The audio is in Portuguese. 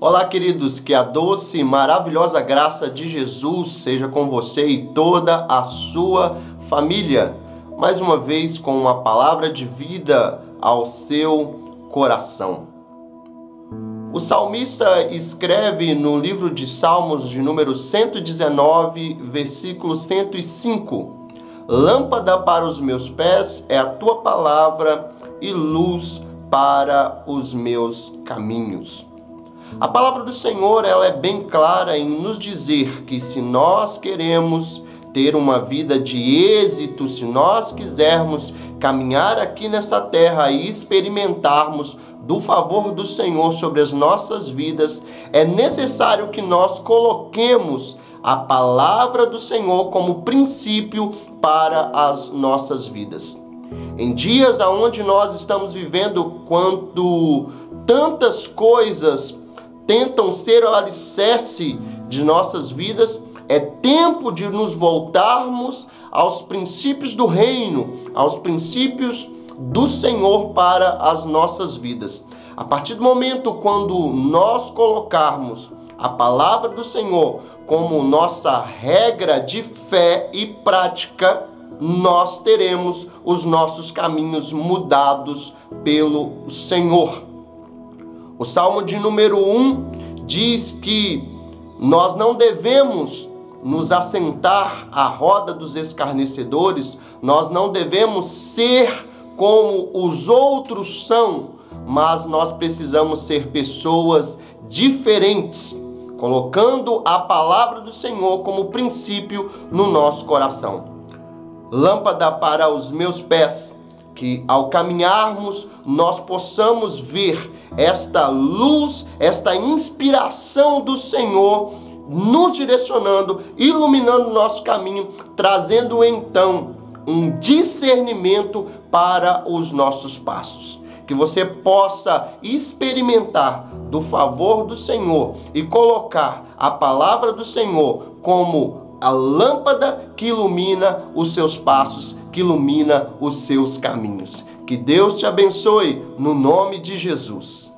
Olá, queridos, que a doce e maravilhosa graça de Jesus seja com você e toda a sua família. Mais uma vez, com uma palavra de vida ao seu coração. O salmista escreve no livro de Salmos, de número 119, versículo 105: Lâmpada para os meus pés é a tua palavra e luz para os meus caminhos. A palavra do Senhor ela é bem clara em nos dizer que se nós queremos ter uma vida de êxito, se nós quisermos caminhar aqui nessa terra e experimentarmos do favor do Senhor sobre as nossas vidas, é necessário que nós coloquemos a palavra do Senhor como princípio para as nossas vidas. Em dias aonde nós estamos vivendo quando tantas coisas tentam ser o alicerce de nossas vidas, é tempo de nos voltarmos aos princípios do reino, aos princípios do Senhor para as nossas vidas. A partir do momento quando nós colocarmos a palavra do Senhor como nossa regra de fé e prática, nós teremos os nossos caminhos mudados pelo Senhor. O Salmo de número 1 diz que nós não devemos nos assentar à roda dos escarnecedores, nós não devemos ser como os outros são, mas nós precisamos ser pessoas diferentes, colocando a palavra do Senhor como princípio no nosso coração. Lâmpada para os meus pés que ao caminharmos nós possamos ver esta luz, esta inspiração do Senhor nos direcionando, iluminando o nosso caminho, trazendo então um discernimento para os nossos passos. Que você possa experimentar do favor do Senhor e colocar a palavra do Senhor como a lâmpada que ilumina os seus passos, que ilumina os seus caminhos. Que Deus te abençoe no nome de Jesus.